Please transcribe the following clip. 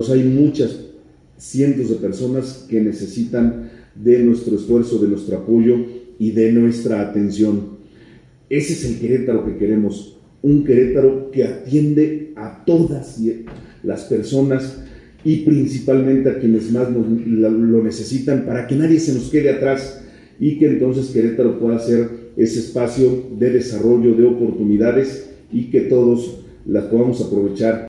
Hay muchas, cientos de personas que necesitan de nuestro esfuerzo, de nuestro apoyo y de nuestra atención. Ese es el Querétaro que queremos, un Querétaro que atiende a todas las personas y principalmente a quienes más lo necesitan para que nadie se nos quede atrás y que entonces Querétaro pueda ser ese espacio de desarrollo, de oportunidades y que todos las podamos aprovechar